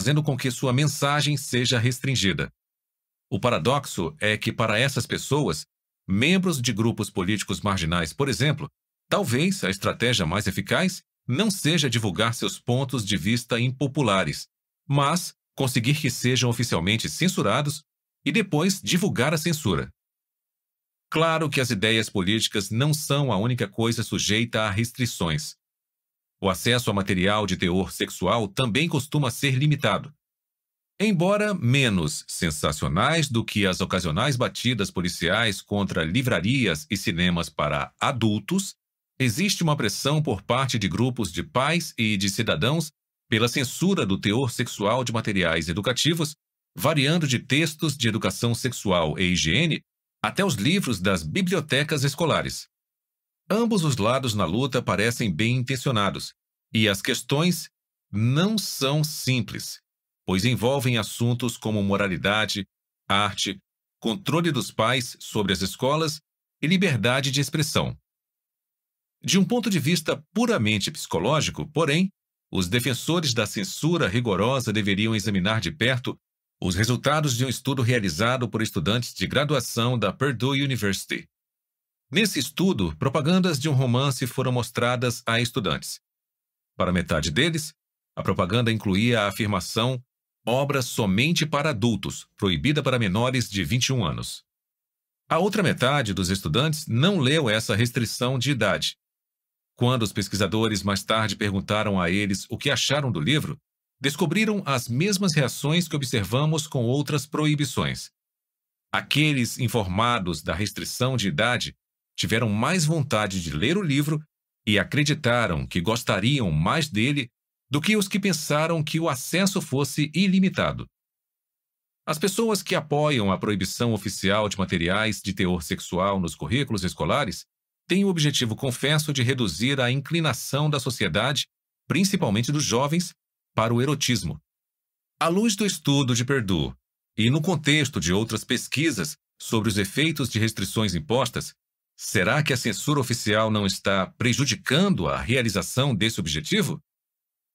fazendo com que sua mensagem seja restringida. O paradoxo é que, para essas pessoas, membros de grupos políticos marginais, por exemplo, talvez a estratégia mais eficaz não seja divulgar seus pontos de vista impopulares, mas conseguir que sejam oficialmente censurados e depois divulgar a censura. Claro que as ideias políticas não são a única coisa sujeita a restrições. O acesso a material de teor sexual também costuma ser limitado. Embora menos sensacionais do que as ocasionais batidas policiais contra livrarias e cinemas para adultos, existe uma pressão por parte de grupos de pais e de cidadãos pela censura do teor sexual de materiais educativos, variando de textos de educação sexual e higiene até os livros das bibliotecas escolares. Ambos os lados na luta parecem bem intencionados, e as questões não são simples, pois envolvem assuntos como moralidade, arte, controle dos pais sobre as escolas e liberdade de expressão. De um ponto de vista puramente psicológico, porém, os defensores da censura rigorosa deveriam examinar de perto os resultados de um estudo realizado por estudantes de graduação da Purdue University. Nesse estudo, propagandas de um romance foram mostradas a estudantes. Para metade deles, a propaganda incluía a afirmação obra somente para adultos, proibida para menores de 21 anos. A outra metade dos estudantes não leu essa restrição de idade. Quando os pesquisadores mais tarde perguntaram a eles o que acharam do livro, descobriram as mesmas reações que observamos com outras proibições. Aqueles informados da restrição de idade tiveram mais vontade de ler o livro e acreditaram que gostariam mais dele do que os que pensaram que o acesso fosse ilimitado. As pessoas que apoiam a proibição oficial de materiais de teor sexual nos currículos escolares têm o objetivo confesso de reduzir a inclinação da sociedade, principalmente dos jovens, para o erotismo. À luz do estudo de Perdue e no contexto de outras pesquisas sobre os efeitos de restrições impostas, será que a censura oficial não está prejudicando a realização desse objetivo?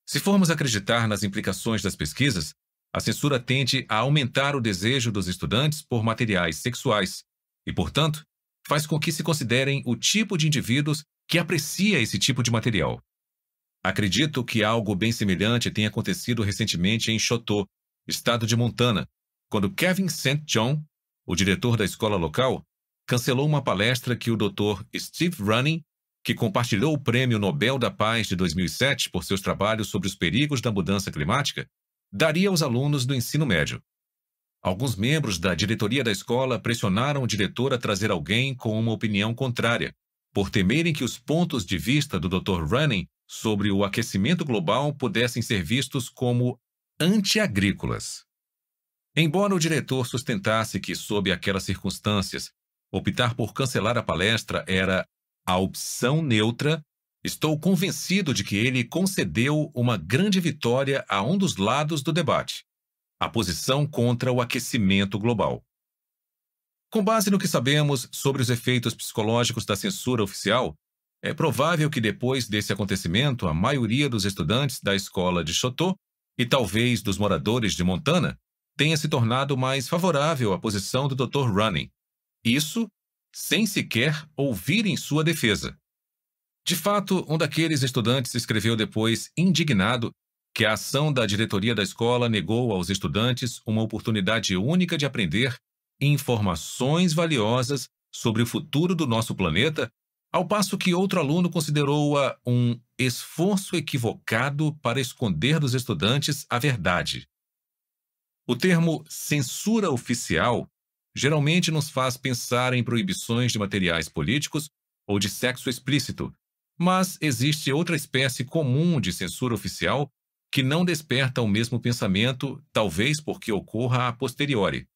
Se formos acreditar nas implicações das pesquisas, a censura tende a aumentar o desejo dos estudantes por materiais sexuais e, portanto, faz com que se considerem o tipo de indivíduos que aprecia esse tipo de material. Acredito que algo bem semelhante tenha acontecido recentemente em Chotô, estado de Montana, quando Kevin St. John, o diretor da escola local, cancelou uma palestra que o Dr. Steve Running, que compartilhou o Prêmio Nobel da Paz de 2007 por seus trabalhos sobre os perigos da mudança climática, daria aos alunos do ensino médio. Alguns membros da diretoria da escola pressionaram o diretor a trazer alguém com uma opinião contrária, por temerem que os pontos de vista do Dr. Running sobre o aquecimento global pudessem ser vistos como antiagrícolas. Embora o diretor sustentasse que, sob aquelas circunstâncias, optar por cancelar a palestra era a opção neutra, estou convencido de que ele concedeu uma grande vitória a um dos lados do debate, a posição contra o aquecimento global. Com base no que sabemos sobre os efeitos psicológicos da censura oficial, é provável que depois desse acontecimento, a maioria dos estudantes da escola de Chotô e talvez dos moradores de Montana tenha se tornado mais favorável à posição do Dr. Running. Isso sem sequer ouvir em sua defesa. De fato, um daqueles estudantes escreveu depois, indignado, que a ação da diretoria da escola negou aos estudantes uma oportunidade única de aprender informações valiosas sobre o futuro do nosso planeta ao passo que outro aluno considerou-a um esforço equivocado para esconder dos estudantes a verdade. O termo censura oficial geralmente nos faz pensar em proibições de materiais políticos ou de sexo explícito, mas existe outra espécie comum de censura oficial que não desperta o mesmo pensamento, talvez porque ocorra a posteriori.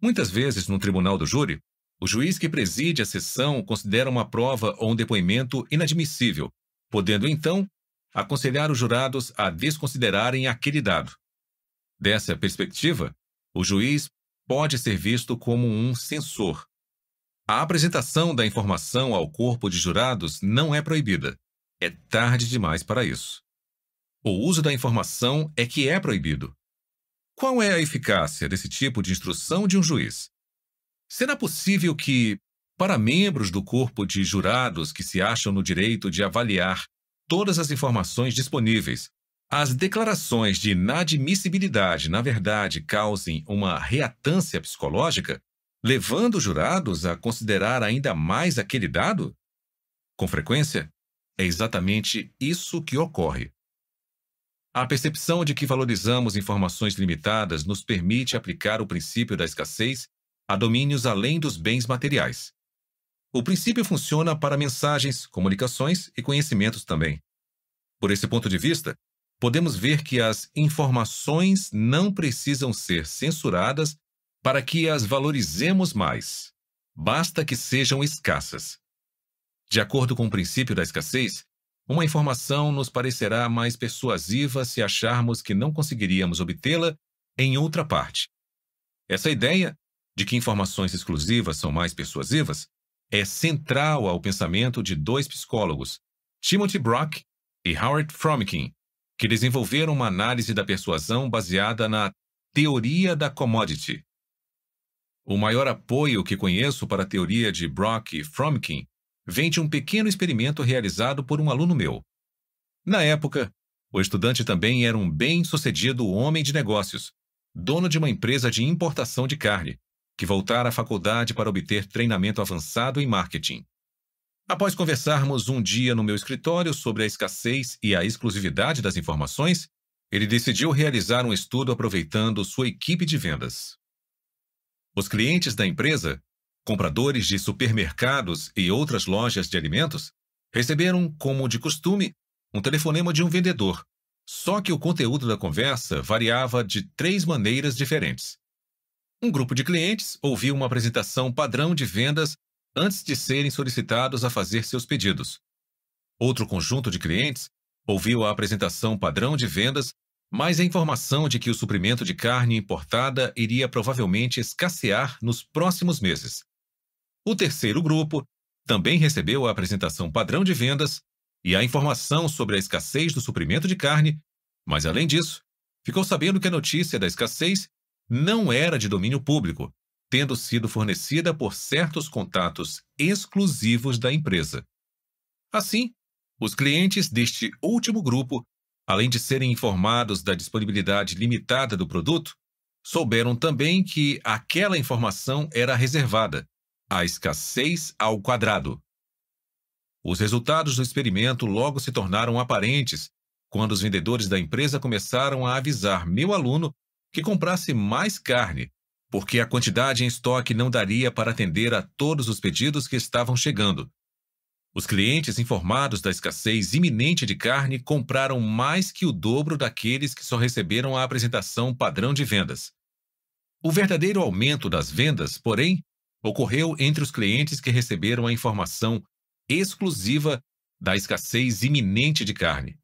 Muitas vezes, no tribunal do júri, o juiz que preside a sessão considera uma prova ou um depoimento inadmissível, podendo então aconselhar os jurados a desconsiderarem aquele dado. Dessa perspectiva, o juiz pode ser visto como um censor. A apresentação da informação ao corpo de jurados não é proibida. É tarde demais para isso. O uso da informação é que é proibido, Qual é a eficácia desse tipo de instrução de um juiz? Será possível que, para membros do corpo de jurados que se acham no direito de avaliar todas as informações disponíveis, as declarações de inadmissibilidade, na verdade, causem uma reatância psicológica, levando os jurados a considerar ainda mais aquele dado? Com frequência, é exatamente isso que ocorre. A percepção de que valorizamos informações limitadas nos permite aplicar o princípio da escassez a domínios além dos bens materiais. O princípio funciona para mensagens, comunicações e conhecimentos também. Por esse ponto de vista, podemos ver que as informações não precisam ser censuradas para que as valorizemos mais. Basta que sejam escassas. De acordo com o princípio da escassez, uma informação nos parecerá mais persuasiva se acharmos que não conseguiríamos obtê-la em outra parte. Essa ideia de que informações exclusivas são mais persuasivas é central ao pensamento de dois psicólogos, Timothy Brock e Howard Fromkin, que desenvolveram uma análise da persuasão baseada na teoria da commodity. O maior apoio que conheço para a teoria de Brock e Fromkin vem de um pequeno experimento realizado por um aluno meu. Na época, o estudante também era um bem-sucedido homem de negócios, dono de uma empresa de importação de carne, que voltara à faculdade para obter treinamento avançado em marketing. Após conversarmos um dia no meu escritório sobre a escassez e a exclusividade das informações, ele decidiu realizar um estudo aproveitando sua equipe de vendas. Os clientes da empresa compradores de supermercados e outras lojas de alimentos receberam, como de costume, um telefonema de um vendedor, só que o conteúdo da conversa variava de três maneiras diferentes. Um grupo de clientes ouviu uma apresentação padrão de vendas antes de serem solicitados a fazer seus pedidos. Outro conjunto de clientes ouviu a apresentação padrão de vendas, mas a informação de que o suprimento de carne importada iria provavelmente escassear nos próximos meses. O terceiro grupo também recebeu a apresentação padrão de vendas e a informação sobre a escassez do suprimento de carne, mas, além disso, ficou sabendo que a notícia da escassez não era de domínio público, tendo sido fornecida por certos contatos exclusivos da empresa. Assim, os clientes deste último grupo, além de serem informados da disponibilidade limitada do produto, souberam também que aquela informação era reservada a escassez ao quadrado. Os resultados do experimento logo se tornaram aparentes quando os vendedores da empresa começaram a avisar meu aluno que comprasse mais carne, porque a quantidade em estoque não daria para atender a todos os pedidos que estavam chegando. Os clientes informados da escassez iminente de carne compraram mais que o dobro daqueles que só receberam a apresentação padrão de vendas. O verdadeiro aumento das vendas, porém, ocorreu entre os clientes que receberam a informação exclusiva da escassez iminente de carne.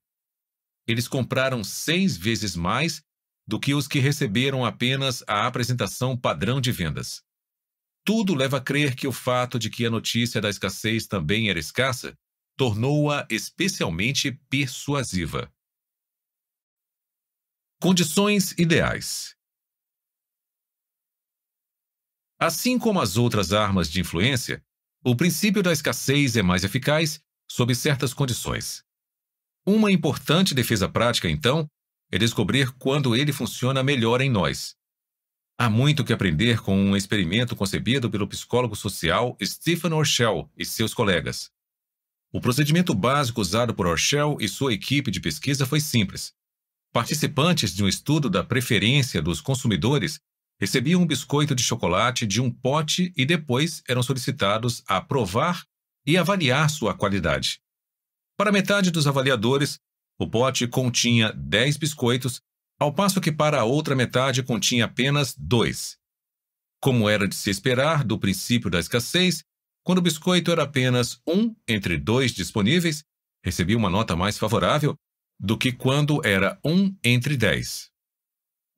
Eles compraram seis vezes mais do que os que receberam apenas a apresentação padrão de vendas. Tudo leva a crer que o fato de que a notícia da escassez também era escassa tornou-a especialmente persuasiva. Condições ideais. Assim como as outras armas de influência, o princípio da escassez é mais eficaz sob certas condições. Uma importante defesa prática, então, é descobrir quando ele funciona melhor em nós. Há muito que aprender com um experimento concebido pelo psicólogo social Stephen Orshell e seus colegas. O procedimento básico usado por Orshell e sua equipe de pesquisa foi simples. Participantes de um estudo da preferência dos consumidores recebiam um biscoito de chocolate de um pote e depois eram solicitados a provar e avaliar sua qualidade. Para metade dos avaliadores, o pote continha 10 biscoitos, ao passo que para a outra metade continha apenas dois. Como era de se esperar do princípio da escassez, quando o biscoito era apenas um entre dois disponíveis, recebia uma nota mais favorável do que quando era um entre dez.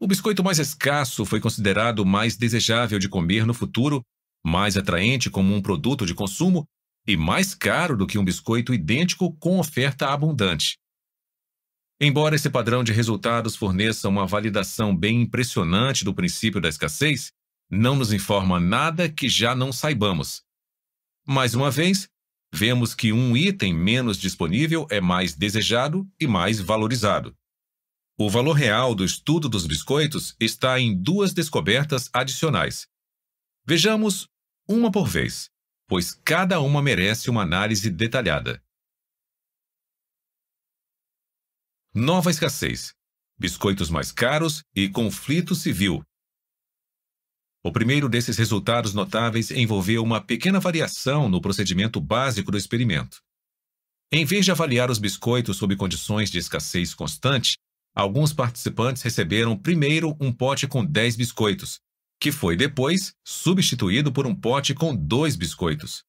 O biscoito mais escasso foi considerado mais desejável de comer no futuro, mais atraente como um produto de consumo e mais caro do que um biscoito idêntico com oferta abundante. Embora esse padrão de resultados forneça uma validação bem impressionante do princípio da escassez, não nos informa nada que já não saibamos. Mais uma vez, vemos que um item menos disponível é mais desejado e mais valorizado. O valor real do estudo dos biscoitos está em duas descobertas adicionais. Vejamos uma por vez, pois cada uma merece uma análise detalhada. Nova escassez, biscoitos mais caros e conflito civil. O primeiro desses resultados notáveis envolveu uma pequena variação no procedimento básico do experimento. Em vez de avaliar os biscoitos sob condições de escassez constante, alguns participantes receberam primeiro um pote com 10 biscoitos, que foi depois substituído por um pote com dois biscoitos.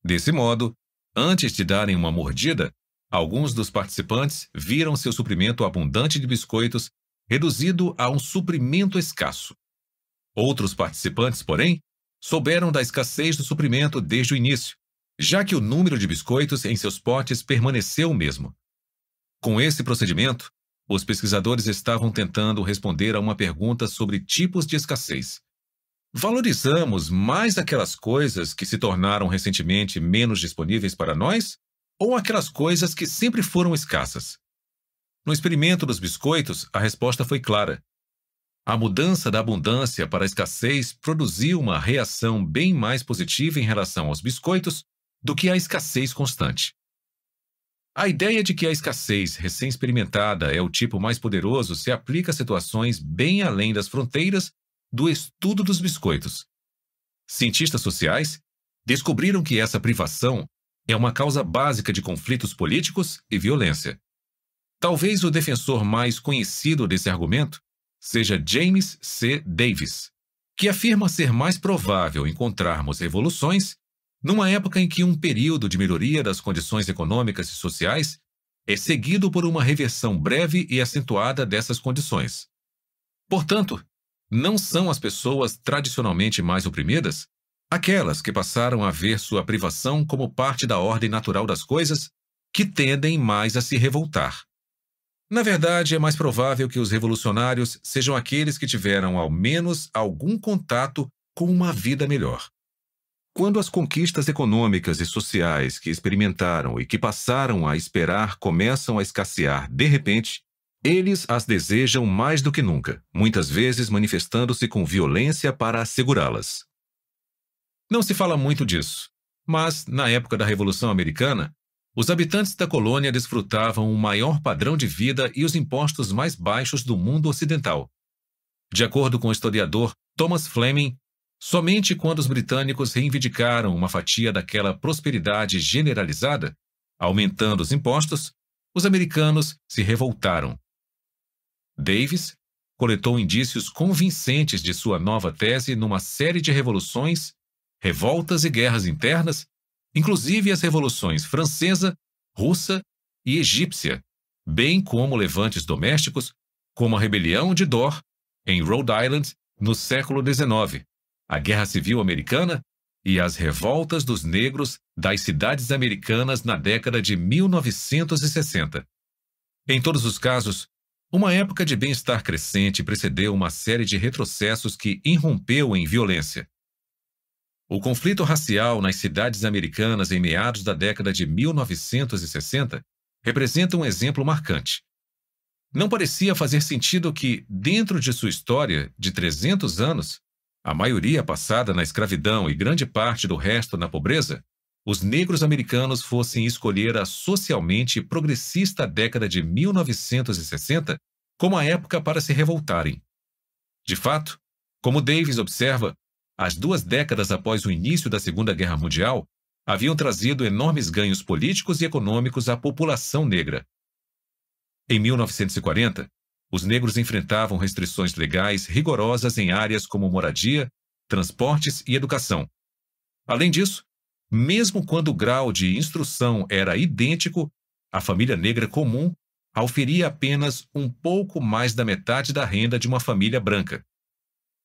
Desse modo, antes de darem uma mordida, Alguns dos participantes viram seu suprimento abundante de biscoitos reduzido a um suprimento escasso. Outros participantes, porém, souberam da escassez do suprimento desde o início, já que o número de biscoitos em seus potes permaneceu o mesmo. Com esse procedimento, os pesquisadores estavam tentando responder a uma pergunta sobre tipos de escassez. Valorizamos mais aquelas coisas que se tornaram recentemente menos disponíveis para nós ou aquelas coisas que sempre foram escassas? No experimento dos biscoitos, a resposta foi clara. A mudança da abundância para a escassez produziu uma reação bem mais positiva em relação aos biscoitos do que a escassez constante. A ideia de que a escassez recém-experimentada é o tipo mais poderoso se aplica a situações bem além das fronteiras do estudo dos biscoitos. Cientistas sociais descobriram que essa privação é uma causa básica de conflitos políticos e violência. Talvez o defensor mais conhecido desse argumento seja James C. Davis, que afirma ser mais provável encontrarmos revoluções numa época em que um período de melhoria das condições econômicas e sociais é seguido por uma reversão breve e acentuada dessas condições. Portanto, não são as pessoas tradicionalmente mais oprimidas Aquelas que passaram a ver sua privação como parte da ordem natural das coisas, que tendem mais a se revoltar. Na verdade, é mais provável que os revolucionários sejam aqueles que tiveram ao menos algum contato com uma vida melhor. Quando as conquistas econômicas e sociais que experimentaram e que passaram a esperar começam a escassear de repente, eles as desejam mais do que nunca, muitas vezes manifestando-se com violência para assegurá-las. Não se fala muito disso, mas, na época da Revolução Americana, os habitantes da colônia desfrutavam um maior padrão de vida e os impostos mais baixos do mundo ocidental. De acordo com o historiador Thomas Fleming, somente quando os britânicos reivindicaram uma fatia daquela prosperidade generalizada, aumentando os impostos, os americanos se revoltaram. Davis coletou indícios convincentes de sua nova tese numa série de revoluções revoltas e guerras internas, inclusive as revoluções francesa, russa e egípcia, bem como levantes domésticos, como a rebelião de Dorr, em Rhode Island, no século XIX, a Guerra Civil Americana e as revoltas dos negros das cidades americanas na década de 1960. Em todos os casos, uma época de bem-estar crescente precedeu uma série de retrocessos que irrompeu em violência. O conflito racial nas cidades americanas em meados da década de 1960 representa um exemplo marcante. Não parecia fazer sentido que, dentro de sua história de 300 anos, a maioria passada na escravidão e grande parte do resto na pobreza, os negros americanos fossem escolher a socialmente progressista década de 1960 como a época para se revoltarem. De fato, como Davis observa, as duas décadas após o início da Segunda Guerra Mundial haviam trazido enormes ganhos políticos e econômicos à população negra. Em 1940, os negros enfrentavam restrições legais rigorosas em áreas como moradia, transportes e educação. Além disso, mesmo quando o grau de instrução era idêntico, a família negra comum auferia apenas um pouco mais da metade da renda de uma família branca.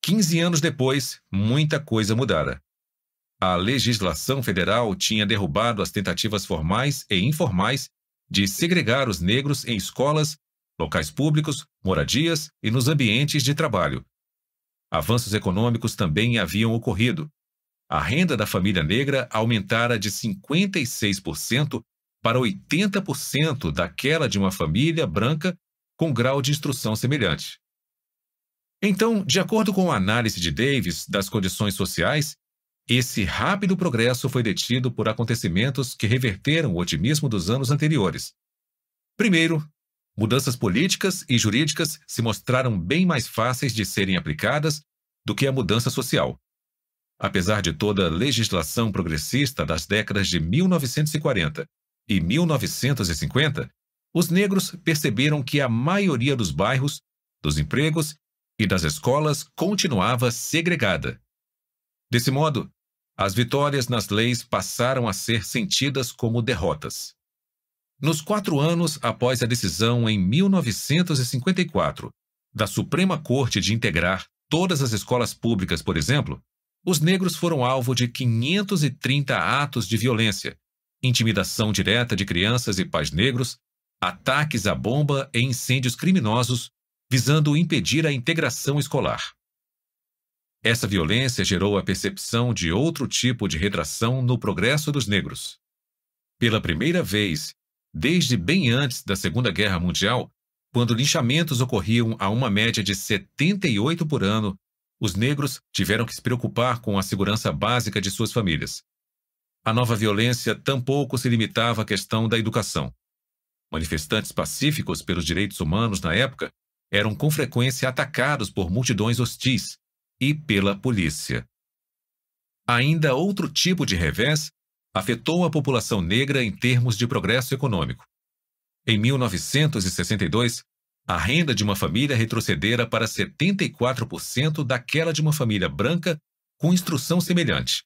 15 anos depois, muita coisa mudara. A legislação federal tinha derrubado as tentativas formais e informais de segregar os negros em escolas locais públicos, moradias e nos ambientes de trabalho. Avanços econômicos também haviam ocorrido. A renda da família negra aumentara de 56% para 80% daquela de uma família branca com grau de instrução semelhante. Então, de acordo com a análise de Davis das condições sociais, esse rápido progresso foi detido por acontecimentos que reverteram o otimismo dos anos anteriores. Primeiro, mudanças políticas e jurídicas se mostraram bem mais fáceis de serem aplicadas do que a mudança social. Apesar de toda a legislação progressista das décadas de 1940 e 1950, os negros perceberam que a maioria dos bairros, dos empregos e das escolas continuava segregada. Desse modo, as vitórias nas leis passaram a ser sentidas como derrotas. Nos quatro anos após a decisão em 1954 da Suprema Corte de integrar todas as escolas públicas, por exemplo, os negros foram alvo de 530 atos de violência, intimidação direta de crianças e pais negros, ataques à bomba e incêndios criminosos visando impedir a integração escolar. Essa violência gerou a percepção de outro tipo de retração no progresso dos negros. Pela primeira vez, desde bem antes da Segunda Guerra Mundial, quando linchamentos ocorriam a uma média de 78 por ano, os negros tiveram que se preocupar com a segurança básica de suas famílias. A nova violência tampouco se limitava à questão da educação. Manifestantes pacíficos pelos direitos humanos na época eram com frequência atacados por multidões hostis e pela polícia. Ainda outro tipo de revés afetou a população negra em termos de progresso econômico. Em 1962, a renda de uma família retrocedera para 74% daquela de uma família branca com instrução semelhante.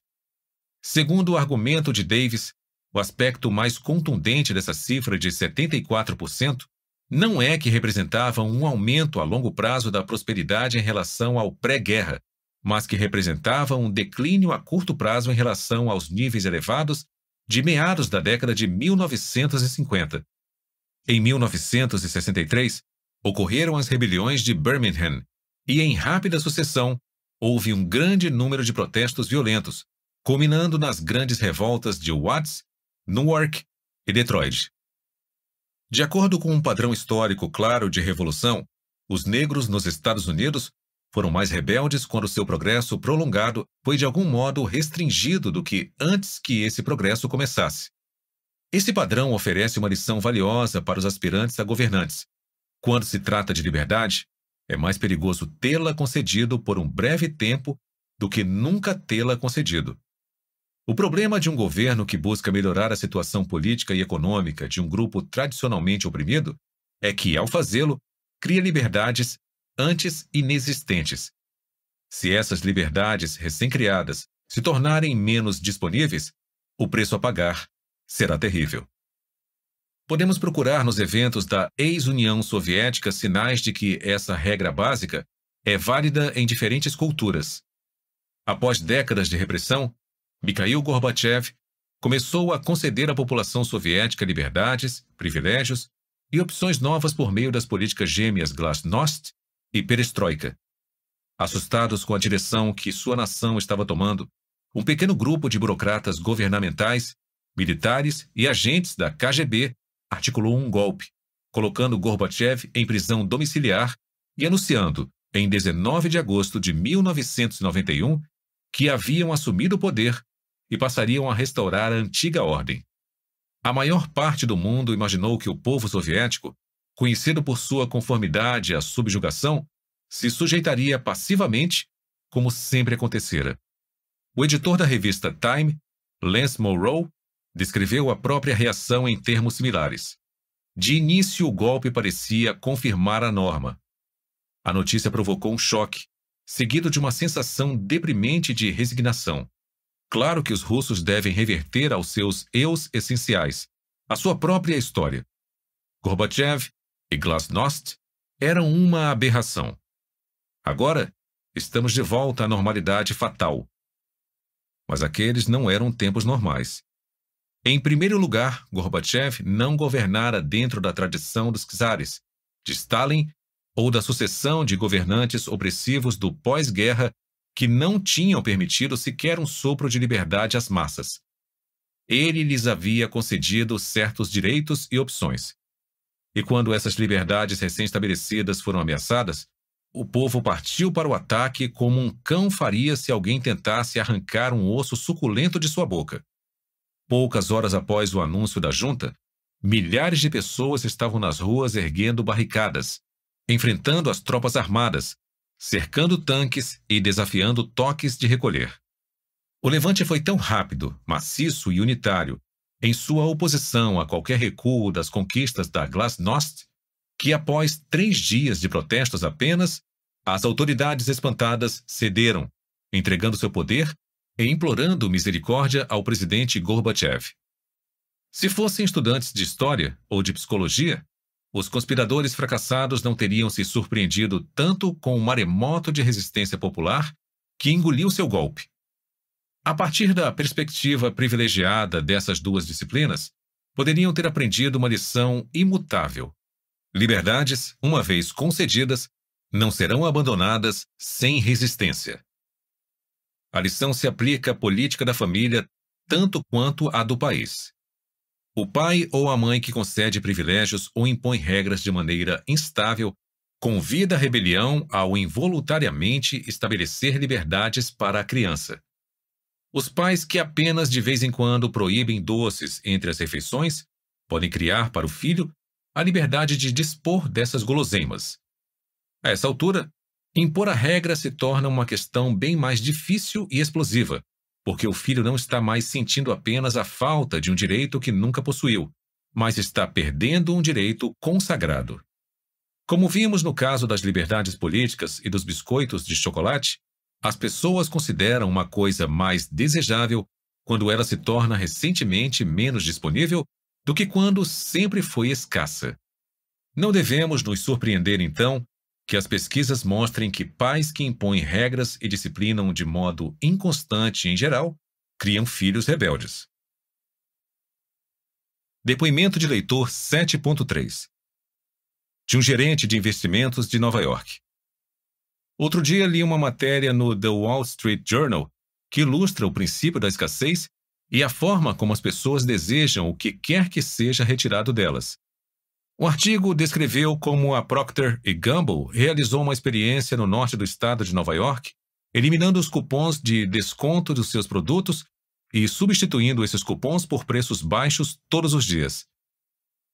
Segundo o argumento de Davis, o aspecto mais contundente dessa cifra de 74% não é que representavam um aumento a longo prazo da prosperidade em relação ao pré-guerra, mas que representavam um declínio a curto prazo em relação aos níveis elevados de meados da década de 1950. Em 1963, ocorreram as rebeliões de Birmingham, e em rápida sucessão houve um grande número de protestos violentos, culminando nas grandes revoltas de Watts, Newark e Detroit. De acordo com um padrão histórico claro de revolução, os negros nos Estados Unidos foram mais rebeldes quando seu progresso prolongado foi de algum modo restringido do que antes que esse progresso começasse. Esse padrão oferece uma lição valiosa para os aspirantes a governantes. Quando se trata de liberdade, é mais perigoso tê-la concedido por um breve tempo do que nunca tê-la concedido. O problema de um governo que busca melhorar a situação política e econômica de um grupo tradicionalmente oprimido é que, ao fazê-lo, cria liberdades antes inexistentes. Se essas liberdades recém-criadas se tornarem menos disponíveis, o preço a pagar será terrível. Podemos procurar nos eventos da ex-União Soviética sinais de que essa regra básica é válida em diferentes culturas. Após décadas de repressão, Mikhail Gorbachev começou a conceder à população soviética liberdades, privilégios e opções novas por meio das políticas gêmeas Glasnost e Perestroika. Assustados com a direção que sua nação estava tomando, um pequeno grupo de burocratas governamentais, militares e agentes da KGB articulou um golpe, colocando Gorbachev em prisão domiciliar e anunciando, em 19 de agosto de 1991, que haviam assumido o poder e passariam a restaurar a antiga ordem. A maior parte do mundo imaginou que o povo soviético, conhecido por sua conformidade à subjugação, se sujeitaria passivamente, como sempre acontecera. O editor da revista Time, Lance Morrow, descreveu a própria reação em termos similares. De início, o golpe parecia confirmar a norma. A notícia provocou um choque, seguido de uma sensação deprimente de resignação. Claro que os russos devem reverter aos seus eus essenciais, a sua própria história. Gorbachev e Glasnost eram uma aberração. Agora, estamos de volta à normalidade fatal. Mas aqueles não eram tempos normais. Em primeiro lugar, Gorbachev não governara dentro da tradição dos czares, de Stalin ou da sucessão de governantes opressivos do pós-guerra que não tinham permitido sequer um sopro de liberdade às massas. Ele lhes havia concedido certos direitos e opções. E quando essas liberdades recém-estabelecidas foram ameaçadas, o povo partiu para o ataque como um cão faria se alguém tentasse arrancar um osso suculento de sua boca. Poucas horas após o anúncio da junta, milhares de pessoas estavam nas ruas erguendo barricadas, enfrentando as tropas armadas, cercando tanques e desafiando toques de recolher. O levante foi tão rápido, maciço e unitário, em sua oposição a qualquer recuo das conquistas da Glasnost, que após três dias de protestos apenas, as autoridades espantadas cederam, entregando seu poder e implorando misericórdia ao presidente Gorbachev. Se fossem estudantes de história ou de psicologia, os conspiradores fracassados não teriam se surpreendido tanto com o maremoto de resistência popular que engoliu seu golpe. A partir da perspectiva privilegiada dessas duas disciplinas, poderiam ter aprendido uma lição imutável. Liberdades, uma vez concedidas, não serão abandonadas sem resistência. A lição se aplica à política da família tanto quanto à do país. O pai ou a mãe que concede privilégios ou impõe regras de maneira instável convida a rebelião ao involuntariamente estabelecer liberdades para a criança. Os pais que apenas de vez em quando proíbem doces entre as refeições podem criar para o filho a liberdade de dispor dessas guloseimas. A essa altura, impor a regra se torna uma questão bem mais difícil e explosiva, porque o filho não está mais sentindo apenas a falta de um direito que nunca possuiu, mas está perdendo um direito consagrado. Como vimos no caso das liberdades políticas e dos biscoitos de chocolate, as pessoas consideram uma coisa mais desejável quando ela se torna recentemente menos disponível do que quando sempre foi escassa. Não devemos nos surpreender, então, que as pesquisas mostrem que pais que impõem regras e disciplinam de modo inconstante em geral criam filhos rebeldes. Depoimento de leitor 7.3 de um gerente de investimentos de Nova York. Outro dia li uma matéria no The Wall Street Journal que ilustra o princípio da escassez e a forma como as pessoas desejam o que quer que seja retirado delas. O artigo descreveu como a Procter Gamble realizou uma experiência no norte do estado de Nova York, eliminando os cupons de desconto dos seus produtos e substituindo esses cupons por preços baixos todos os dias.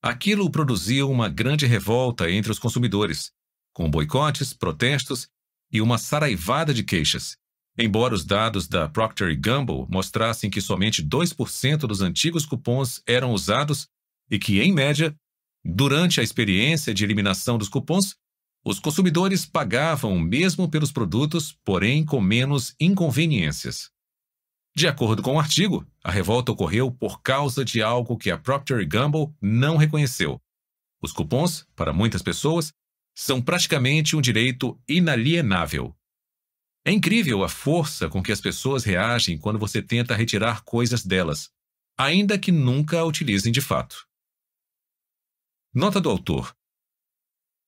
Aquilo produziu uma grande revolta entre os consumidores, com boicotes, protestos e uma saraivada de queixas. Embora os dados da Procter Gamble mostrassem que somente 2% dos antigos cupons eram usados e que, em média, Durante a experiência de eliminação dos cupons, os consumidores pagavam mesmo pelos produtos, porém com menos inconveniências. De acordo com o artigo, a revolta ocorreu por causa de algo que a Procter Gamble não reconheceu. Os cupons, para muitas pessoas, são praticamente um direito inalienável. É incrível a força com que as pessoas reagem quando você tenta retirar coisas delas, ainda que nunca a utilizem de fato. Nota do autor.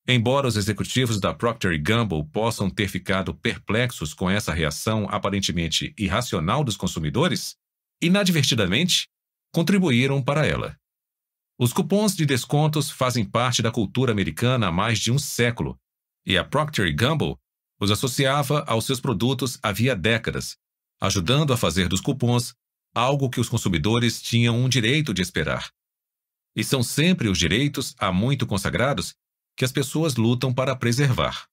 Embora os executivos da Procter Gamble possam ter ficado perplexos com essa reação aparentemente irracional dos consumidores, inadvertidamente contribuíram para ela. Os cupons de descontos fazem parte da cultura americana há mais de um século, e a Procter Gamble os associava aos seus produtos havia décadas, ajudando a fazer dos cupons algo que os consumidores tinham um direito de esperar. E são sempre os direitos, há muito consagrados, que as pessoas lutam para preservar.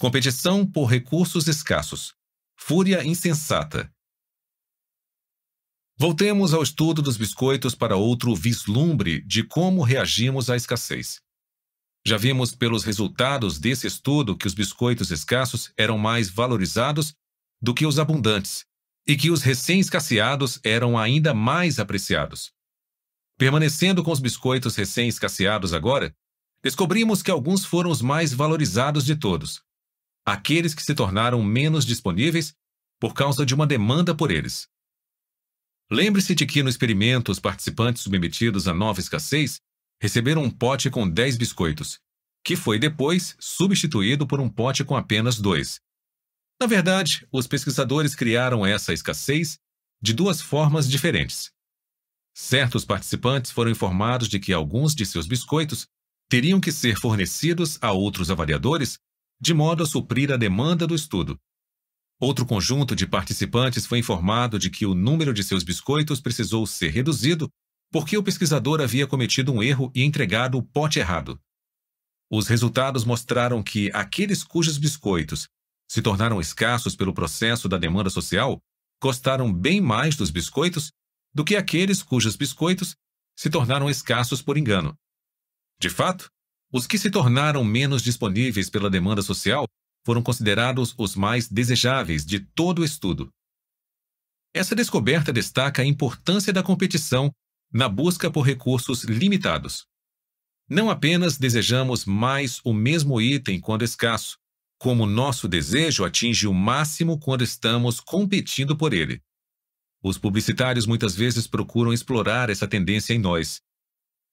Competição por recursos escassos. Fúria insensata. Voltemos ao estudo dos biscoitos para outro vislumbre de como reagimos à escassez. Já vimos pelos resultados desse estudo que os biscoitos escassos eram mais valorizados do que os abundantes, e que os recém-escasseados eram ainda mais apreciados. Permanecendo com os biscoitos recém-escasseados agora, descobrimos que alguns foram os mais valorizados de todos. Aqueles que se tornaram menos disponíveis por causa de uma demanda por eles. Lembre-se de que no experimento os participantes submetidos à nova escassez receberam um pote com 10 biscoitos, que foi depois substituído por um pote com apenas dois. Na verdade, os pesquisadores criaram essa escassez de duas formas diferentes. Certos participantes foram informados de que alguns de seus biscoitos teriam que ser fornecidos a outros avaliadores de modo a suprir a demanda do estudo. Outro conjunto de participantes foi informado de que o número de seus biscoitos precisou ser reduzido porque o pesquisador havia cometido um erro e entregado o pote errado. Os resultados mostraram que aqueles cujos biscoitos se tornaram escassos pelo processo da demanda social gostaram bem mais dos biscoitos do que aqueles cujos biscoitos se tornaram escassos por engano. De fato, os que se tornaram menos disponíveis pela demanda social foram considerados os mais desejáveis de todo o estudo. Essa descoberta destaca a importância da competição na busca por recursos limitados. Não apenas desejamos mais o mesmo item quando escasso, como nosso desejo atinge o máximo quando estamos competindo por ele. Os publicitários muitas vezes procuram explorar essa tendência em nós.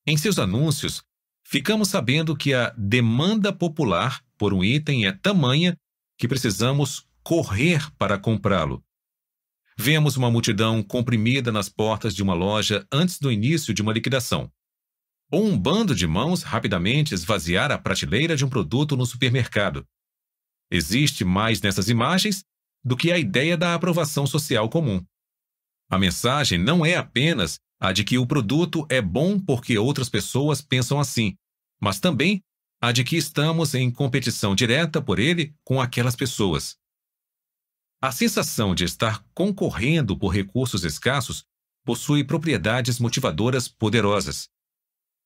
Em seus anúncios, ficamos sabendo que a demanda popular por um item é tamanha que precisamos correr para comprá-lo. Vemos uma multidão comprimida nas portas de uma loja antes do início de uma liquidação ou um bando de mãos rapidamente esvaziar a prateleira de um produto no supermercado. Existe mais nessas imagens do que a ideia da aprovação social comum. A mensagem não é apenas a de que o produto é bom porque outras pessoas pensam assim, mas também a de que estamos em competição direta por ele com aquelas pessoas. A sensação de estar concorrendo por recursos escassos possui propriedades motivadoras poderosas.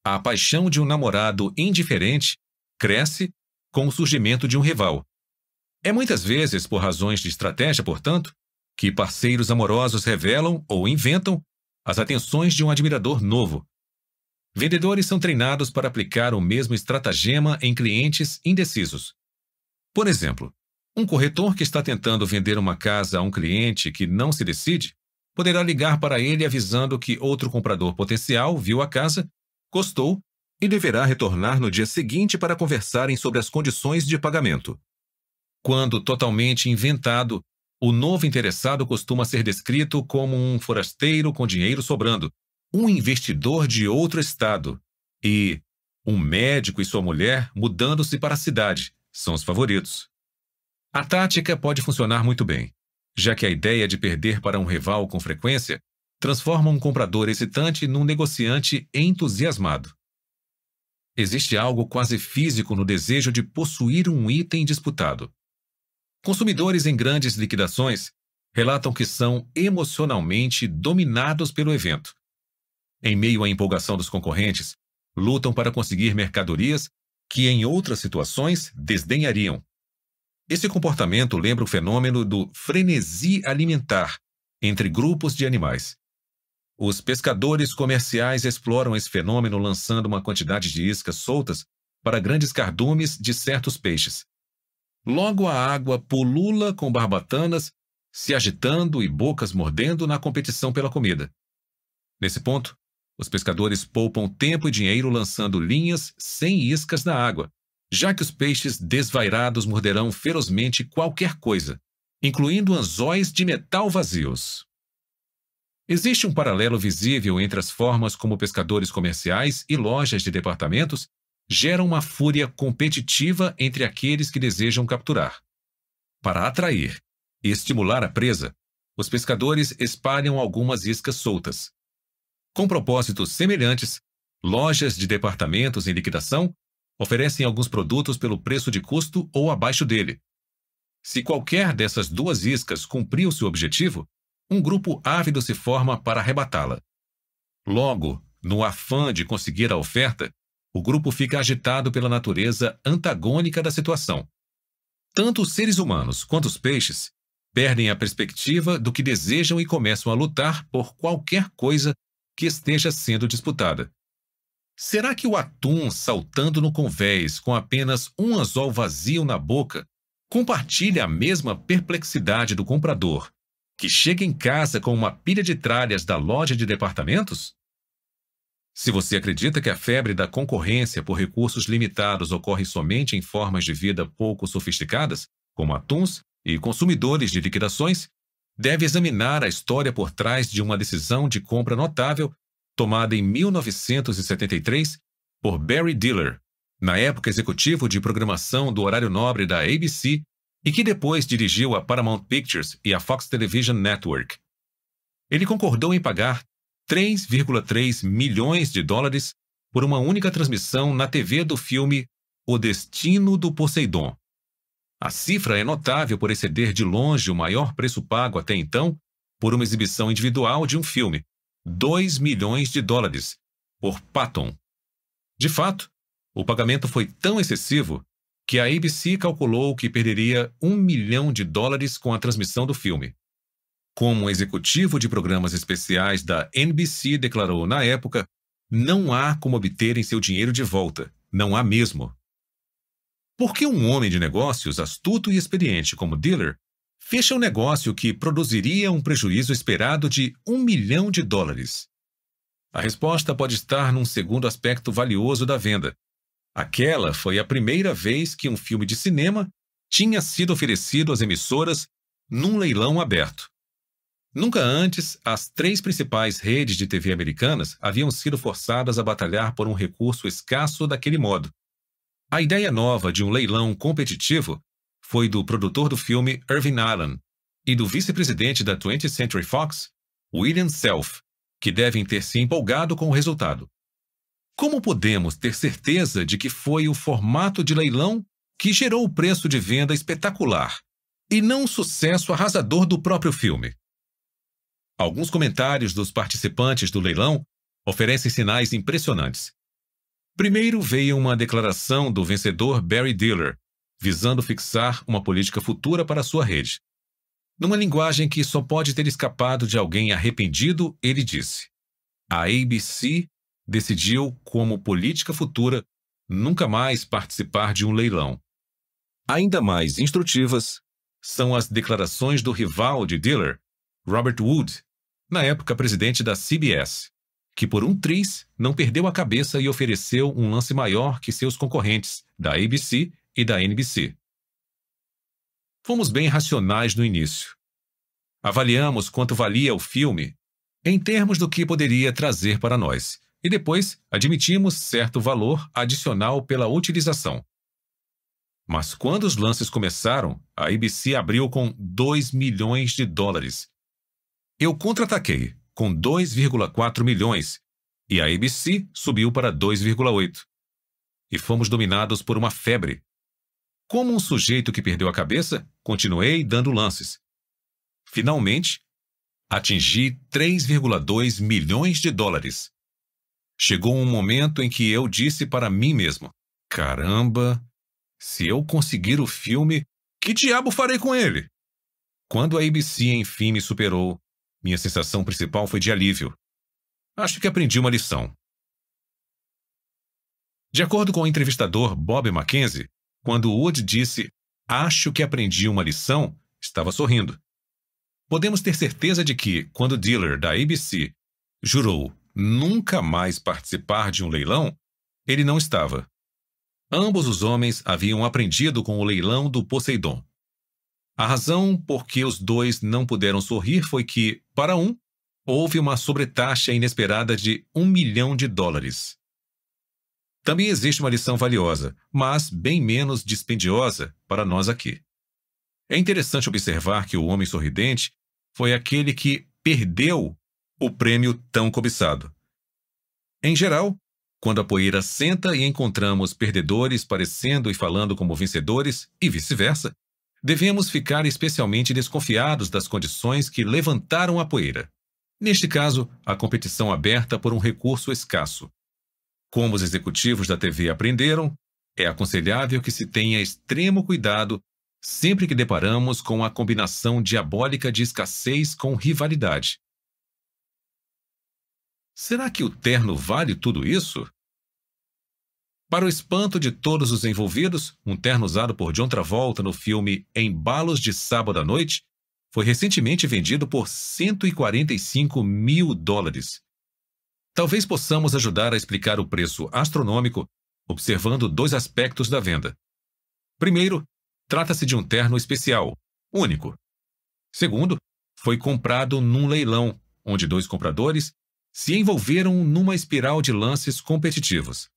A paixão de um namorado indiferente cresce com o surgimento de um rival. É muitas vezes por razões de estratégia, portanto, que parceiros amorosos revelam ou inventam as atenções de um admirador novo. Vendedores são treinados para aplicar o mesmo estratagema em clientes indecisos. Por exemplo, um corretor que está tentando vender uma casa a um cliente que não se decide poderá ligar para ele avisando que outro comprador potencial viu a casa gostou e deverá retornar no dia seguinte para conversarem sobre as condições de pagamento. Quando totalmente inventado, o novo interessado costuma ser descrito como um forasteiro com dinheiro sobrando, um investidor de outro estado e um médico e sua mulher mudando-se para a cidade são os favoritos. A tática pode funcionar muito bem, já que a ideia de perder para um rival com frequência transforma um comprador excitante num negociante entusiasmado. Existe algo quase físico no desejo de possuir um item disputado. Consumidores em grandes liquidações relatam que são emocionalmente dominados pelo evento. Em meio à empolgação dos concorrentes, lutam para conseguir mercadorias que em outras situações desdenhariam. Esse comportamento lembra o fenômeno do frenesi alimentar entre grupos de animais. Os pescadores comerciais exploram esse fenômeno lançando uma quantidade de iscas soltas para grandes cardumes de certos peixes. Logo a água pulula com barbatanas se agitando e bocas mordendo na competição pela comida. Nesse ponto, os pescadores poupam tempo e dinheiro lançando linhas sem iscas na água, já que os peixes desvairados morderão ferozmente qualquer coisa, incluindo anzóis de metal vazios. Existe um paralelo visível entre as formas como pescadores comerciais e lojas de departamentos geram uma fúria competitiva entre aqueles que desejam capturar. Para atrair e estimular a presa, os pescadores espalham algumas iscas soltas. Com propósitos semelhantes, lojas de departamentos em liquidação oferecem alguns produtos pelo preço de custo ou abaixo dele. Se qualquer dessas duas iscas cumpriu seu objetivo, um grupo ávido se forma para arrebatá-la. Logo, no afã de conseguir a oferta, o grupo fica agitado pela natureza antagônica da situação. Tanto os seres humanos quanto os peixes perdem a perspectiva do que desejam e começam a lutar por qualquer coisa que esteja sendo disputada. Será que o atum saltando no convés com apenas um anzol vazio na boca compartilha a mesma perplexidade do comprador que chega em casa com uma pilha de tralhas da loja de departamentos? Se você acredita que a febre da concorrência por recursos limitados ocorre somente em formas de vida pouco sofisticadas, como atuns e consumidores de liquidações, deve examinar a história por trás de uma decisão de compra notável tomada em 1973 por Barry Diller, na época executivo de programação do horário nobre da ABC e que depois dirigiu a Paramount Pictures e a Fox Television Network. Ele concordou em pagar 3,3 milhões de dólares por uma única transmissão na TV do filme O Destino do Poseidon. A cifra é notável por exceder de longe o maior preço pago até então por uma exibição individual de um filme, 2 milhões de dólares, por Patton. De fato, o pagamento foi tão excessivo que a ABC calculou que perderia um milhão de dólares com a transmissão do filme. Como um executivo de programas especiais da NBC declarou na época, não há como obterem seu dinheiro de volta, não há mesmo. Por que um homem de negócios astuto e experiente como Diller fecha um negócio que produziria um prejuízo esperado de um milhão de dólares? A resposta pode estar num segundo aspecto valioso da venda. Aquela foi a primeira vez que um filme de cinema tinha sido oferecido às emissoras num leilão aberto. Nunca antes, as três principais redes de TV americanas haviam sido forçadas a batalhar por um recurso escasso daquele modo. A ideia nova de um leilão competitivo foi do produtor do filme Irving Allen e do vice-presidente da 20th Century Fox, William Self, que devem ter se empolgado com o resultado. Como podemos ter certeza de que foi o formato de leilão que gerou o preço de venda espetacular e não o sucesso arrasador do próprio filme? Alguns comentários dos participantes do leilão oferecem sinais impressionantes. Primeiro veio uma declaração do vencedor Barry Diller, visando fixar uma política futura para sua rede. Numa linguagem que só pode ter escapado de alguém arrependido, ele disse: A ABC decidiu, como política futura, nunca mais participar de um leilão. Ainda mais instrutivas são as declarações do rival de Diller, Robert Wood, na época presidente da CBS, que por um triz não perdeu a cabeça e ofereceu um lance maior que seus concorrentes da ABC e da NBC. Fomos bem racionais no início. Avaliamos quanto valia o filme em termos do que poderia trazer para nós, e depois admitimos certo valor adicional pela utilização. Mas quando os lances começaram, a ABC abriu com 2 milhões de dólares eu contra-ataquei com 2,4 milhões e a ABC subiu para 2,8. E fomos dominados por uma febre. Como um sujeito que perdeu a cabeça, continuei dando lances. Finalmente, atingi 3,2 milhões de dólares. Chegou um momento em que eu disse para mim mesmo: Caramba, se eu conseguir o filme, que diabo farei com ele? Quando a ABC enfim me superou, minha sensação principal foi de alívio. Acho que aprendi uma lição. De acordo com o entrevistador Bob Mackenzie, quando Wood disse acho que aprendi uma lição, estava sorrindo. Podemos ter certeza de que, quando Diller, da ABC, jurou nunca mais participar de um leilão, ele não estava. Ambos os homens haviam aprendido com o leilão do Poseidon. A razão por que os dois não puderam sorrir foi que, para um, houve uma sobretaxa inesperada de um milhão de dólares. Também existe uma lição valiosa, mas bem menos dispendiosa para nós aqui. É interessante observar que o homem sorridente foi aquele que perdeu o prêmio tão cobiçado. Em geral, quando a poeira senta e encontramos perdedores parecendo e falando como vencedores, e vice-versa, devemos ficar especialmente desconfiados das condições que levantaram a poeira. Neste caso, a competição aberta por um recurso escasso. Como os executivos da TV aprenderam, é aconselhável que se tenha extremo cuidado sempre que deparamos com a combinação diabólica de escassez com rivalidade. Será que o terno vale tudo isso? Para o espanto de todos os envolvidos, um terno usado por John Travolta no filme Embalos de Sábado à Noite foi recentemente vendido por 145 mil dólares. Talvez possamos ajudar a explicar o preço astronômico observando dois aspectos da venda. Primeiro, trata-se de um terno especial, único. Segundo, foi comprado num leilão, onde dois compradores se envolveram numa espiral de lances competitivos.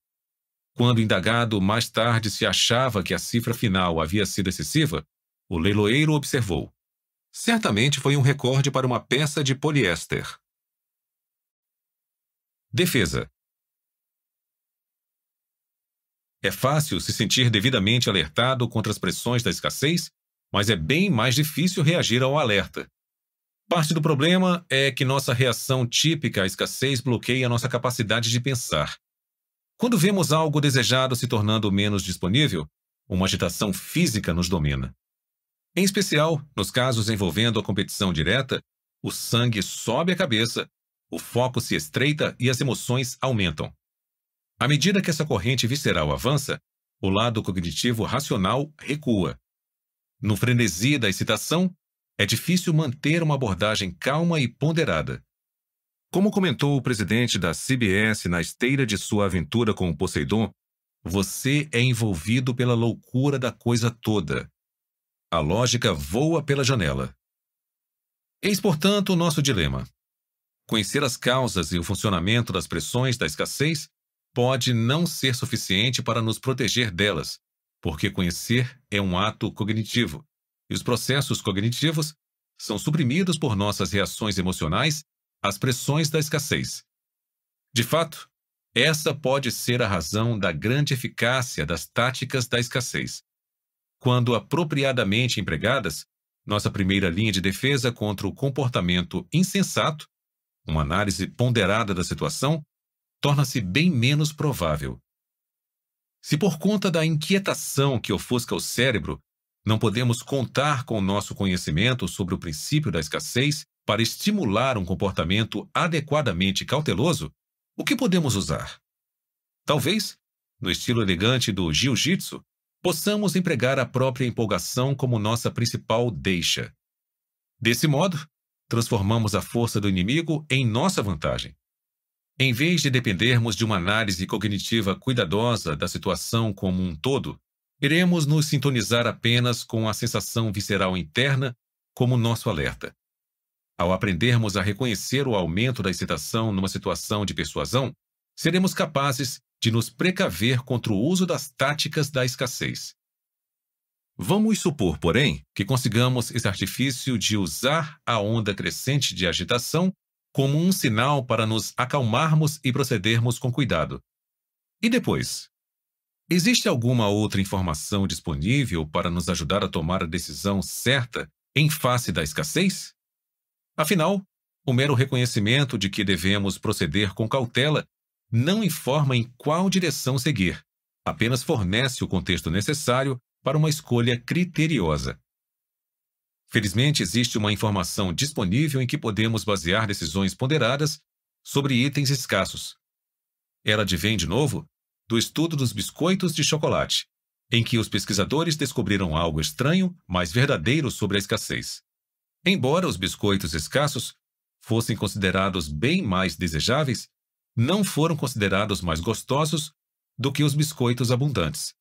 Quando indagado mais tarde se achava que a cifra final havia sido excessiva, o leiloeiro observou: Certamente foi um recorde para uma peça de poliéster. Defesa. É fácil se sentir devidamente alertado contra as pressões da escassez, mas é bem mais difícil reagir ao alerta. Parte do problema é que nossa reação típica à escassez bloqueia nossa capacidade de pensar. Quando vemos algo desejado se tornando menos disponível, uma agitação física nos domina. Em especial, nos casos envolvendo a competição direta, o sangue sobe a cabeça, o foco se estreita e as emoções aumentam. À medida que essa corrente visceral avança, o lado cognitivo racional recua. No frenesi da excitação, é difícil manter uma abordagem calma e ponderada. Como comentou o presidente da CBS na esteira de sua aventura com o Poseidon, você é envolvido pela loucura da coisa toda. A lógica voa pela janela. Eis, portanto, o nosso dilema. Conhecer as causas e o funcionamento das pressões da escassez pode não ser suficiente para nos proteger delas, porque conhecer é um ato cognitivo, e os processos cognitivos são suprimidos por nossas reações emocionais às pressões da escassez. De fato, essa pode ser a razão da grande eficácia das táticas da escassez. Quando apropriadamente empregadas, nossa primeira linha de defesa contra o comportamento insensato, uma análise ponderada da situação, torna-se bem menos provável. Se por conta da inquietação que ofusca o cérebro, não podemos contar com nosso conhecimento sobre o princípio da escassez para estimular um comportamento adequadamente cauteloso, o que podemos usar? Talvez, no estilo elegante do jiu-jitsu, possamos empregar a própria empolgação como nossa principal deixa. Desse modo, transformamos a força do inimigo em nossa vantagem. Em vez de dependermos de uma análise cognitiva cuidadosa da situação como um todo, iremos nos sintonizar apenas com a sensação visceral interna como nosso alerta. Ao aprendermos a reconhecer o aumento da excitação numa situação de persuasão, seremos capazes de nos precaver contra o uso das táticas da escassez. Vamos supor, porém, que consigamos esse artifício de usar a onda crescente de agitação como um sinal para nos acalmarmos e procedermos com cuidado. E depois? Existe alguma outra informação disponível para nos ajudar a tomar a decisão certa em face da escassez? Afinal, o mero reconhecimento de que devemos proceder com cautela não informa em qual direção seguir, apenas fornece o contexto necessário para uma escolha criteriosa. Felizmente, existe uma informação disponível em que podemos basear decisões ponderadas sobre itens escassos. Ela advém, de novo, do estudo dos biscoitos de chocolate, em que os pesquisadores descobriram algo estranho, mas verdadeiro sobre a escassez. Embora os biscoitos escassos fossem considerados bem mais desejáveis, não foram considerados mais gostosos do que os biscoitos abundantes.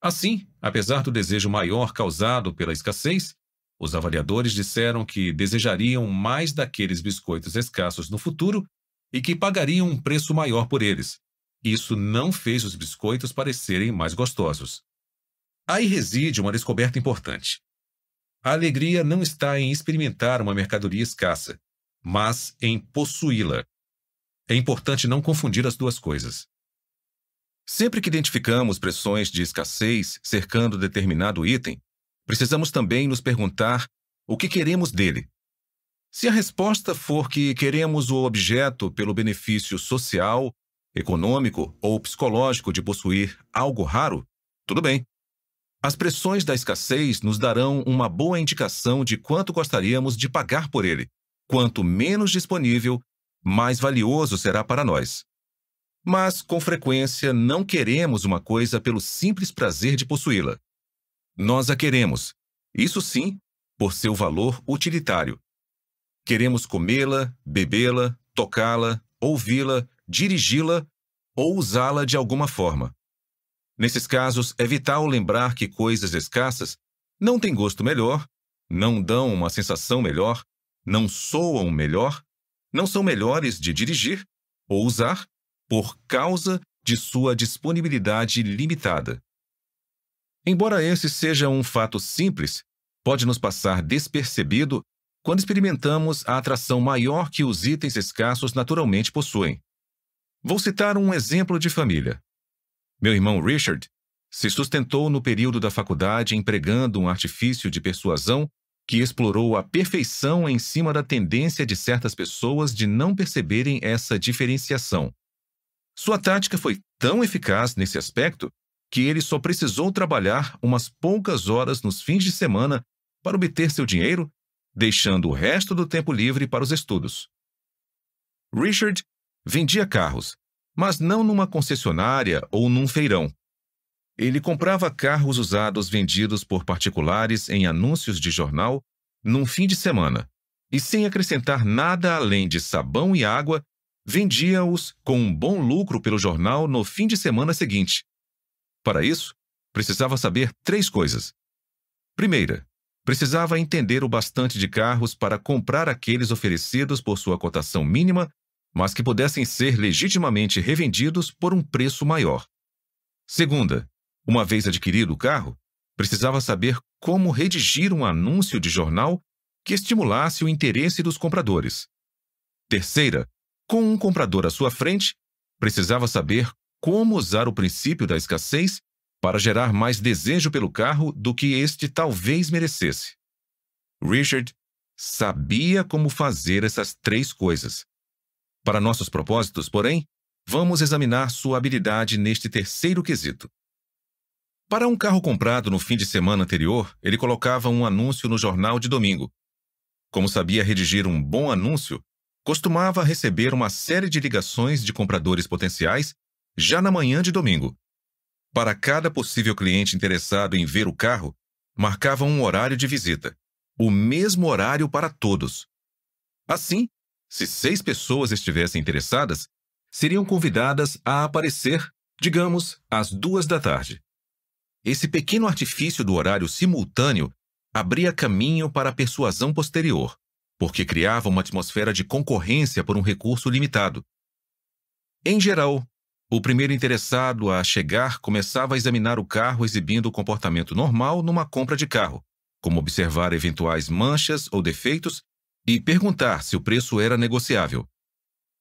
Assim, apesar do desejo maior causado pela escassez, os avaliadores disseram que desejariam mais daqueles biscoitos escassos no futuro e que pagariam um preço maior por eles. Isso não fez os biscoitos parecerem mais gostosos. Aí reside uma descoberta importante. A alegria não está em experimentar uma mercadoria escassa, mas em possuí-la. É importante não confundir as duas coisas. Sempre que identificamos pressões de escassez cercando determinado item, precisamos também nos perguntar o que queremos dele. Se a resposta for que queremos o objeto pelo benefício social, econômico ou psicológico de possuir algo raro, tudo bem. As pressões da escassez nos darão uma boa indicação de quanto gostaríamos de pagar por ele. Quanto menos disponível, mais valioso será para nós. Mas, com frequência, não queremos uma coisa pelo simples prazer de possuí-la. Nós a queremos, isso sim, por seu valor utilitário. Queremos comê-la, bebê-la, tocá-la, ouvi-la, dirigi-la ou usá-la de alguma forma. Nesses casos, é vital lembrar que coisas escassas não têm gosto melhor, não dão uma sensação melhor, não soam melhor, não são melhores de dirigir ou usar por causa de sua disponibilidade limitada. Embora esse seja um fato simples, pode nos passar despercebido quando experimentamos a atração maior que os itens escassos naturalmente possuem. Vou citar um exemplo de família. Meu irmão Richard se sustentou no período da faculdade empregando um artifício de persuasão que explorou a perfeição em cima da tendência de certas pessoas de não perceberem essa diferenciação. Sua tática foi tão eficaz nesse aspecto que ele só precisou trabalhar umas poucas horas nos fins de semana para obter seu dinheiro, deixando o resto do tempo livre para os estudos. Richard vendia carros, mas não numa concessionária ou num feirão. Ele comprava carros usados vendidos por particulares em anúncios de jornal num fim de semana e, sem acrescentar nada além de sabão e água, vendia-os com um bom lucro pelo jornal no fim de semana seguinte. Para isso, precisava saber três coisas. Primeira, precisava entender o bastante de carros para comprar aqueles oferecidos por sua cotação mínima, mas que pudessem ser legitimamente revendidos por um preço maior. Segunda, uma vez adquirido o carro, precisava saber como redigir um anúncio de jornal que estimulasse o interesse dos compradores. Terceira, com um comprador à sua frente, precisava saber como usar o princípio da escassez para gerar mais desejo pelo carro do que este talvez merecesse. Richard sabia como fazer essas três coisas. Para nossos propósitos, porém, vamos examinar sua habilidade neste terceiro quesito. Para um carro comprado no fim de semana anterior, ele colocava um anúncio no jornal de domingo. Como sabia redigir um bom anúncio, costumava receber uma série de ligações de compradores potenciais já na manhã de domingo. Para cada possível cliente interessado em ver o carro, marcava um horário de visita, o mesmo horário para todos. Assim, se seis pessoas estivessem interessadas, seriam convidadas a aparecer, digamos, às duas da tarde. Esse pequeno artifício do horário simultâneo abria caminho para a persuasão posterior, porque criava uma atmosfera de concorrência por um recurso limitado. Em geral, o primeiro interessado a chegar começava a examinar o carro exibindo o comportamento normal numa compra de carro, como observar eventuais manchas ou defeitos e perguntar se o preço era negociável.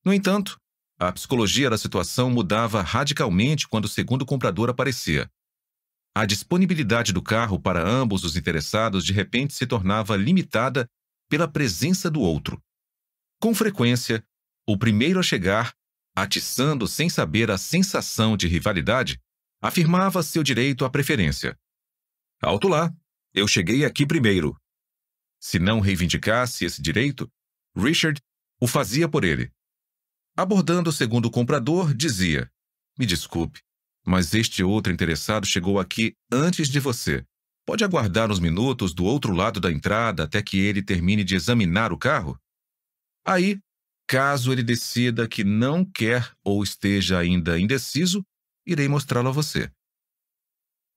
No entanto, a psicologia da situação mudava radicalmente quando o segundo comprador aparecia. A disponibilidade do carro para ambos os interessados de repente se tornava limitada pela presença do outro. Com frequência, o primeiro a chegar, atiçando sem saber a sensação de rivalidade, afirmava seu direito à preferência. Alto lá, eu cheguei aqui primeiro. Se não reivindicasse esse direito, Richard o fazia por ele. Abordando o segundo comprador, dizia: Me desculpe, mas este outro interessado chegou aqui antes de você. Pode aguardar uns minutos do outro lado da entrada até que ele termine de examinar o carro? Aí, caso ele decida que não quer ou esteja ainda indeciso, irei mostrá-lo a você.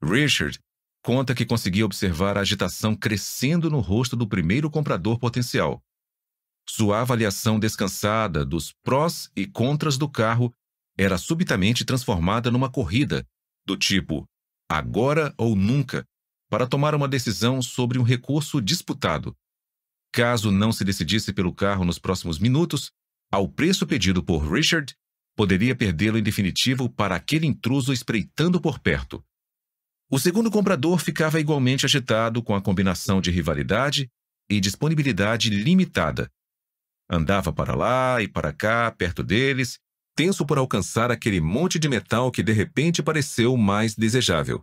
Richard conta que conseguia observar a agitação crescendo no rosto do primeiro comprador potencial. Sua avaliação descansada dos prós e contras do carro era subitamente transformada numa corrida, do tipo agora ou nunca, para tomar uma decisão sobre um recurso disputado. Caso não se decidisse pelo carro nos próximos minutos, ao preço pedido por Richard, poderia perdê-lo em definitivo para aquele intruso espreitando por perto. O segundo comprador ficava igualmente agitado com a combinação de rivalidade e disponibilidade limitada. Andava para lá e para cá, perto deles, tenso por alcançar aquele monte de metal que de repente pareceu mais desejável.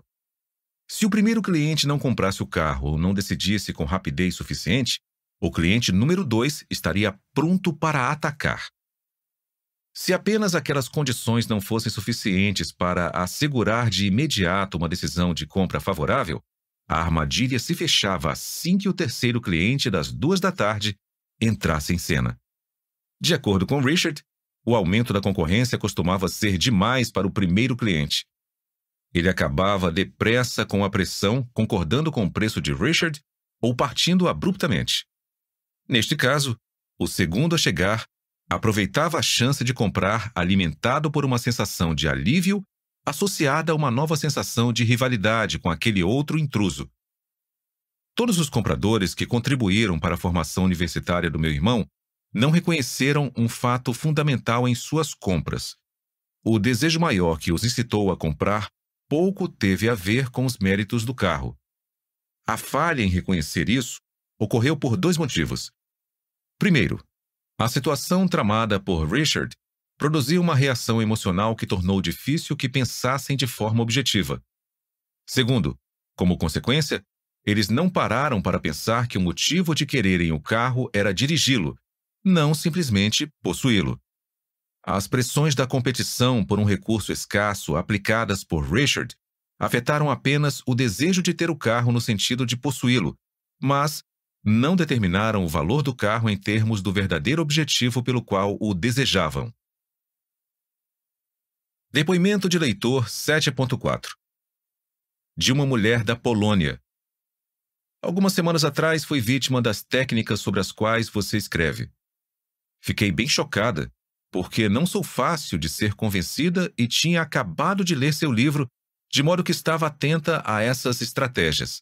Se o primeiro cliente não comprasse o carro ou não decidisse com rapidez suficiente, o cliente número dois estaria pronto para atacar. Se apenas aquelas condições não fossem suficientes para assegurar de imediato uma decisão de compra favorável, a armadilha se fechava assim que o terceiro cliente das duas da tarde entrasse em cena. De acordo com Richard, o aumento da concorrência costumava ser demais para o primeiro cliente. Ele acabava depressa com a pressão, concordando com o preço de Richard ou partindo abruptamente. Neste caso, o segundo a chegar aproveitava a chance de comprar alimentado por uma sensação de alívio associada a uma nova sensação de rivalidade com aquele outro intruso. Todos os compradores que contribuíram para a formação universitária do meu irmão não reconheceram um fato fundamental em suas compras. O desejo maior que os incitou a comprar pouco teve a ver com os méritos do carro. A falha em reconhecer isso ocorreu por dois motivos. Primeiro, a situação tramada por Richard produziu uma reação emocional que tornou difícil que pensassem de forma objetiva. Segundo, como consequência, eles não pararam para pensar que o motivo de quererem o carro era dirigi-lo, não simplesmente possuí-lo. As pressões da competição por um recurso escasso aplicadas por Richard afetaram apenas o desejo de ter o carro no sentido de possuí-lo, mas não determinaram o valor do carro em termos do verdadeiro objetivo pelo qual o desejavam. Depoimento de leitor 7.4 De uma mulher da Polônia. Algumas semanas atrás fui vítima das técnicas sobre as quais você escreve. Fiquei bem chocada, porque não sou fácil de ser convencida e tinha acabado de ler seu livro, de modo que estava atenta a essas estratégias.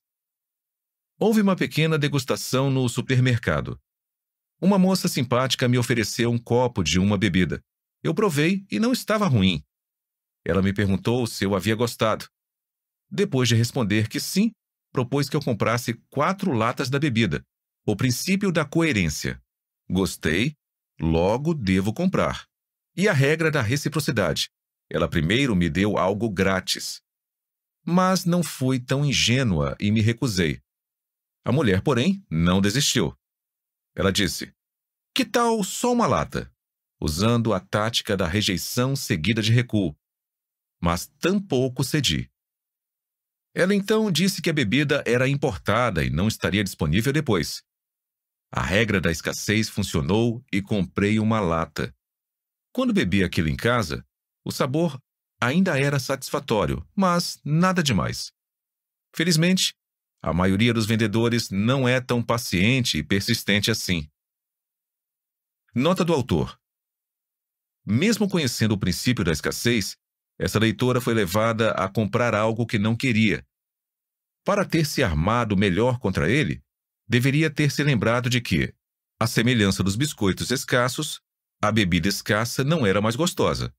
Houve uma pequena degustação no supermercado. Uma moça simpática me ofereceu um copo de uma bebida. Eu provei e não estava ruim. Ela me perguntou se eu havia gostado. Depois de responder que sim, propôs que eu comprasse quatro latas da bebida. O princípio da coerência. Gostei, logo devo comprar. E a regra da reciprocidade. Ela primeiro me deu algo grátis. Mas não fui tão ingênua e me recusei. A mulher, porém, não desistiu. Ela disse: Que tal só uma lata? Usando a tática da rejeição seguida de recuo mas tampouco cedi. Ela então disse que a bebida era importada e não estaria disponível depois. A regra da escassez funcionou e comprei uma lata. Quando bebi aquilo em casa, o sabor ainda era satisfatório, mas nada demais. Felizmente, a maioria dos vendedores não é tão paciente e persistente assim. Nota do autor: Mesmo conhecendo o princípio da escassez, essa leitora foi levada a comprar algo que não queria. Para ter se armado melhor contra ele, deveria ter se lembrado de que, à semelhança dos biscoitos escassos, a bebida escassa não era mais gostosa.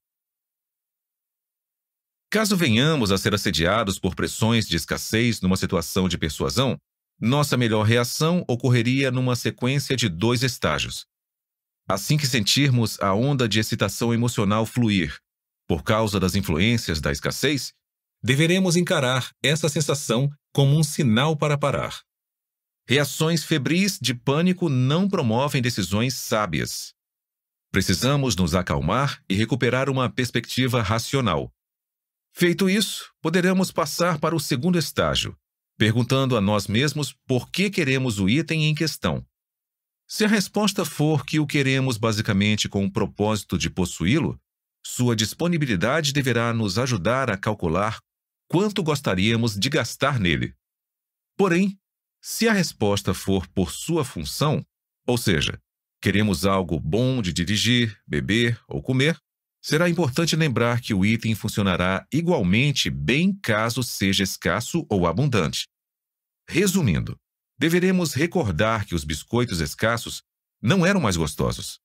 Caso venhamos a ser assediados por pressões de escassez numa situação de persuasão, nossa melhor reação ocorreria numa sequência de dois estágios. Assim que sentirmos a onda de excitação emocional fluir, por causa das influências da escassez, deveremos encarar essa sensação como um sinal para parar. Reações febris de pânico não promovem decisões sábias. Precisamos nos acalmar e recuperar uma perspectiva racional. Feito isso, poderemos passar para o segundo estágio, perguntando a nós mesmos por que queremos o item em questão. Se a resposta for que o queremos basicamente com o propósito de possuí-lo, sua disponibilidade deverá nos ajudar a calcular quanto gostaríamos de gastar nele. Porém, se a resposta for por sua função, ou seja, queremos algo bom de dirigir, beber ou comer, será importante lembrar que o item funcionará igualmente bem caso seja escasso ou abundante. Resumindo, deveremos recordar que os biscoitos escassos não eram mais gostosos.